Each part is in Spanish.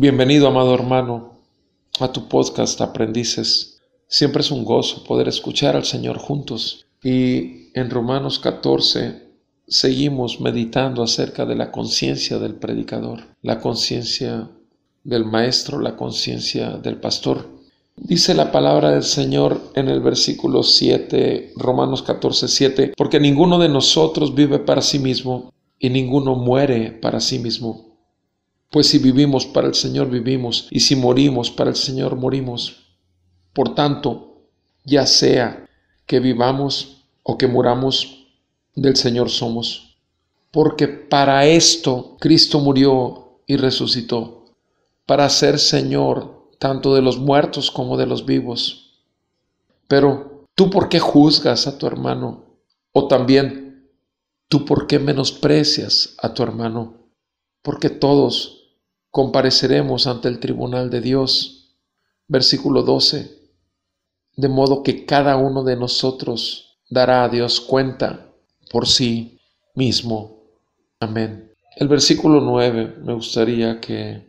Bienvenido, amado hermano, a tu podcast Aprendices. Siempre es un gozo poder escuchar al Señor juntos. Y en Romanos 14 seguimos meditando acerca de la conciencia del predicador, la conciencia del maestro, la conciencia del pastor. Dice la palabra del Señor en el versículo 7, Romanos 14, 7, porque ninguno de nosotros vive para sí mismo y ninguno muere para sí mismo. Pues si vivimos para el Señor vivimos, y si morimos para el Señor morimos. Por tanto, ya sea que vivamos o que muramos, del Señor somos. Porque para esto Cristo murió y resucitó, para ser Señor tanto de los muertos como de los vivos. Pero, ¿tú por qué juzgas a tu hermano? O también, ¿tú por qué menosprecias a tu hermano? Porque todos compareceremos ante el tribunal de Dios. Versículo 12. De modo que cada uno de nosotros dará a Dios cuenta por sí mismo. Amén. El versículo 9 me gustaría que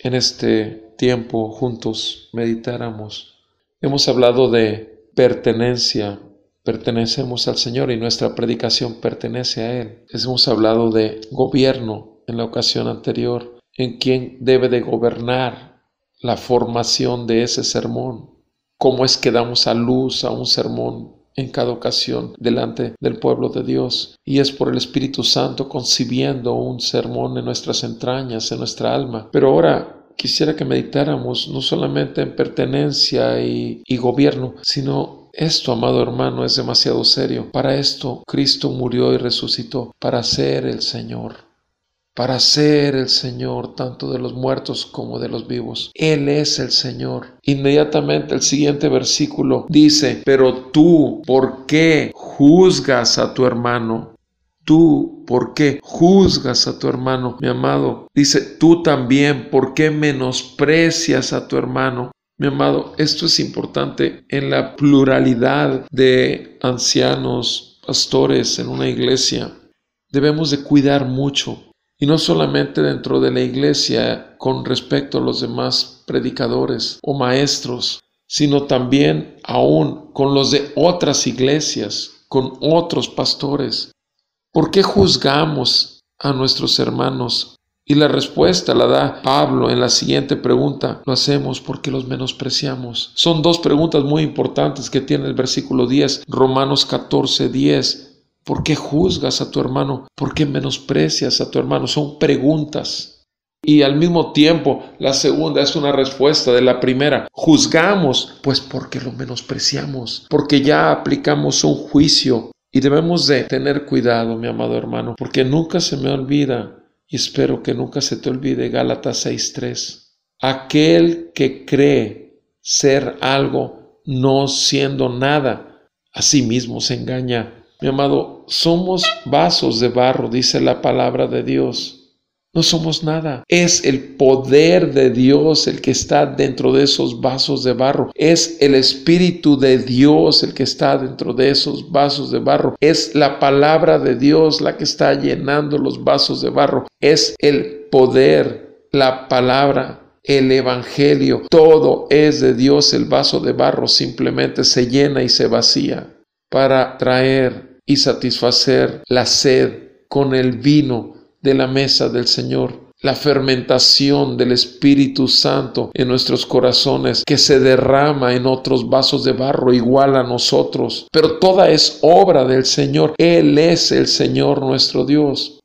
en este tiempo juntos meditáramos. Hemos hablado de pertenencia, pertenecemos al Señor y nuestra predicación pertenece a Él. Hemos hablado de gobierno en la ocasión anterior en quien debe de gobernar la formación de ese sermón. Cómo es que damos a luz a un sermón en cada ocasión delante del pueblo de Dios. Y es por el Espíritu Santo concibiendo un sermón en nuestras entrañas, en nuestra alma. Pero ahora quisiera que meditáramos no solamente en pertenencia y, y gobierno, sino esto, amado hermano, es demasiado serio. Para esto Cristo murió y resucitó, para ser el Señor para ser el Señor tanto de los muertos como de los vivos. Él es el Señor. Inmediatamente el siguiente versículo dice, pero tú, ¿por qué juzgas a tu hermano? Tú, ¿por qué juzgas a tu hermano, mi amado? Dice, tú también, ¿por qué menosprecias a tu hermano? Mi amado, esto es importante en la pluralidad de ancianos, pastores en una iglesia. Debemos de cuidar mucho y no solamente dentro de la iglesia con respecto a los demás predicadores o maestros, sino también aún con los de otras iglesias, con otros pastores. ¿Por qué juzgamos a nuestros hermanos? Y la respuesta la da Pablo en la siguiente pregunta. Lo hacemos porque los menospreciamos. Son dos preguntas muy importantes que tiene el versículo 10, Romanos 14, 10. ¿Por qué juzgas a tu hermano? ¿Por qué menosprecias a tu hermano? Son preguntas. Y al mismo tiempo, la segunda es una respuesta de la primera. Juzgamos, pues porque lo menospreciamos, porque ya aplicamos un juicio. Y debemos de tener cuidado, mi amado hermano, porque nunca se me olvida, y espero que nunca se te olvide Gálatas 6.3. Aquel que cree ser algo no siendo nada, a sí mismo se engaña. Mi amado, somos vasos de barro, dice la palabra de Dios. No somos nada. Es el poder de Dios el que está dentro de esos vasos de barro. Es el Espíritu de Dios el que está dentro de esos vasos de barro. Es la palabra de Dios la que está llenando los vasos de barro. Es el poder, la palabra, el Evangelio. Todo es de Dios. El vaso de barro simplemente se llena y se vacía para traer y satisfacer la sed con el vino de la mesa del Señor la fermentación del Espíritu Santo en nuestros corazones que se derrama en otros vasos de barro igual a nosotros. Pero toda es obra del Señor. Él es el Señor nuestro Dios.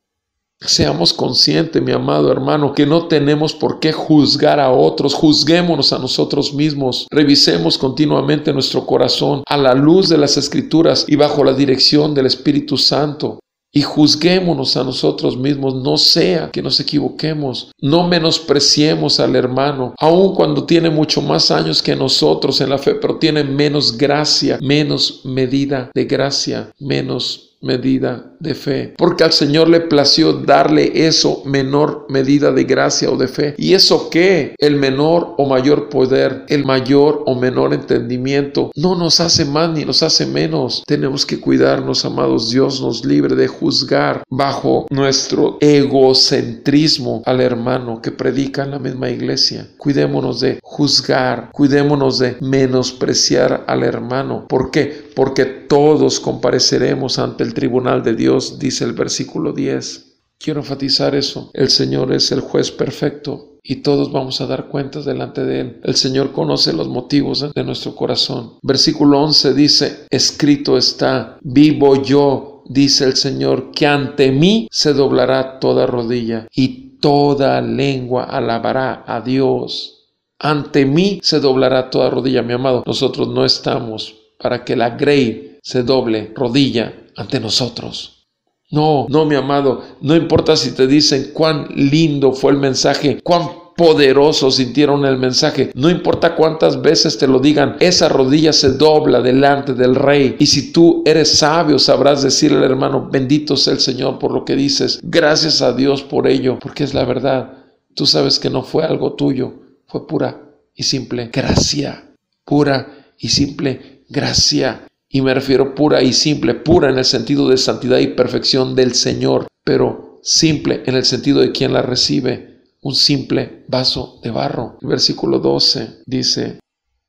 Seamos conscientes, mi amado hermano, que no tenemos por qué juzgar a otros, juzguémonos a nosotros mismos, revisemos continuamente nuestro corazón a la luz de las escrituras y bajo la dirección del Espíritu Santo. y juzguémonos a nosotros mismos, no sea que nos equivoquemos, no menospreciemos al hermano, aun cuando tiene mucho más años que nosotros en la fe, pero tiene menos gracia, menos medida de gracia, menos medida de fe, porque al Señor le plació darle eso, menor medida de gracia o de fe. ¿Y eso qué? El menor o mayor poder, el mayor o menor entendimiento, no nos hace más ni nos hace menos. Tenemos que cuidarnos, amados. Dios nos libre de juzgar bajo nuestro egocentrismo al hermano que predica en la misma iglesia. Cuidémonos de juzgar, cuidémonos de menospreciar al hermano. ¿Por qué? Porque todos compareceremos ante el tribunal de Dios, dice el versículo 10. Quiero enfatizar eso. El Señor es el juez perfecto y todos vamos a dar cuentas delante de Él. El Señor conoce los motivos de nuestro corazón. Versículo 11 dice, escrito está, vivo yo, dice el Señor, que ante mí se doblará toda rodilla y toda lengua alabará a Dios. Ante mí se doblará toda rodilla, mi amado. Nosotros no estamos para que la Grey se doble rodilla ante nosotros. No, no, mi amado, no importa si te dicen cuán lindo fue el mensaje, cuán poderoso sintieron el mensaje. No importa cuántas veces te lo digan, esa rodilla se dobla delante del rey. Y si tú eres sabio, sabrás decirle al hermano, bendito sea el Señor por lo que dices. Gracias a Dios por ello, porque es la verdad. Tú sabes que no fue algo tuyo, fue pura y simple gracia, pura y simple gracia. Y me refiero pura y simple, pura en el sentido de santidad y perfección del Señor, pero simple en el sentido de quien la recibe, un simple vaso de barro. Versículo 12 dice,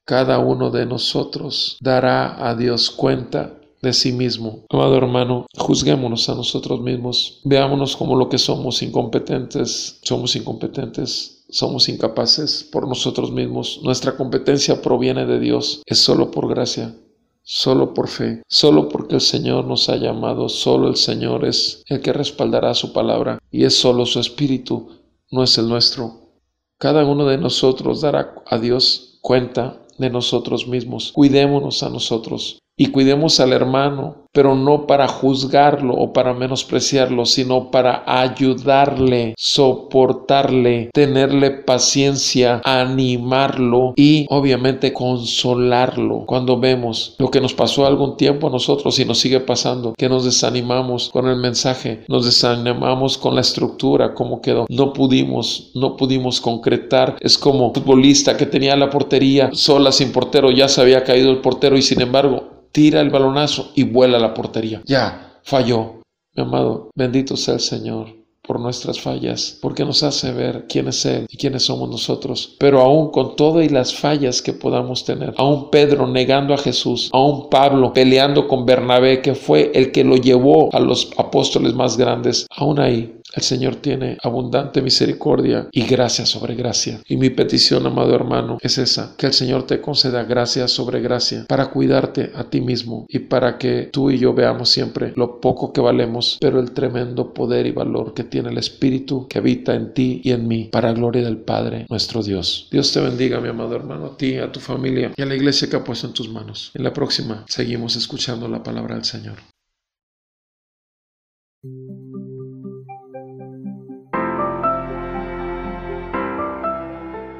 cada uno de nosotros dará a Dios cuenta de sí mismo. Amado hermano, juzguémonos a nosotros mismos, veámonos como lo que somos, incompetentes, somos incompetentes, somos incapaces por nosotros mismos. Nuestra competencia proviene de Dios, es solo por gracia, solo por fe, solo porque el Señor nos ha llamado, solo el Señor es el que respaldará su palabra y es solo su espíritu, no es el nuestro. Cada uno de nosotros dará a Dios cuenta de nosotros mismos. Cuidémonos a nosotros y cuidemos al hermano, pero no para juzgarlo o para menospreciarlo, sino para ayudarle, soportarle, tenerle paciencia, animarlo y obviamente consolarlo. Cuando vemos lo que nos pasó algún tiempo a nosotros y nos sigue pasando, que nos desanimamos con el mensaje, nos desanimamos con la estructura, cómo quedó, no pudimos, no pudimos concretar. Es como futbolista que tenía la portería sola sin portero, ya se había caído el portero y sin embargo tira el balonazo y vuela la portería. Ya, falló. Mi amado, bendito sea el Señor por nuestras fallas, porque nos hace ver quién es Él y quiénes somos nosotros. Pero aún con todas y las fallas que podamos tener, aún Pedro negando a Jesús, aún Pablo peleando con Bernabé, que fue el que lo llevó a los apóstoles más grandes, aún ahí el Señor tiene abundante misericordia y gracia sobre gracia. Y mi petición, amado hermano, es esa, que el Señor te conceda gracia sobre gracia para cuidarte a ti mismo y para que tú y yo veamos siempre lo poco que valemos, pero el tremendo poder y valor que tiene el Espíritu que habita en ti y en mí, para gloria del Padre, nuestro Dios. Dios te bendiga, mi amado hermano, a ti, a tu familia y a la iglesia que ha puesto en tus manos. En la próxima seguimos escuchando la palabra del Señor.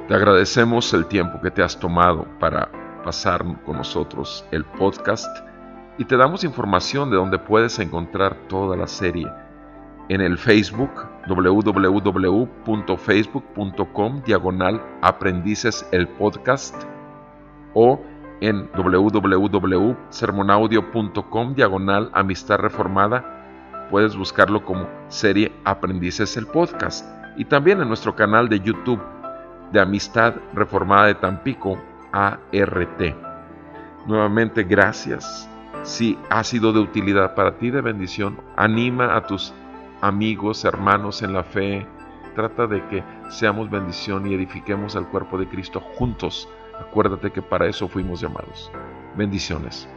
Te agradecemos el tiempo que te has tomado para pasar con nosotros el podcast y te damos información de donde puedes encontrar toda la serie en el Facebook www.facebook.com diagonal aprendices el podcast o en www.sermonaudio.com diagonal amistad reformada puedes buscarlo como serie aprendices el podcast y también en nuestro canal de YouTube de Amistad Reformada de Tampico, ART. Nuevamente, gracias. Si ha sido de utilidad para ti, de bendición, anima a tus amigos, hermanos en la fe. Trata de que seamos bendición y edifiquemos al cuerpo de Cristo juntos. Acuérdate que para eso fuimos llamados. Bendiciones.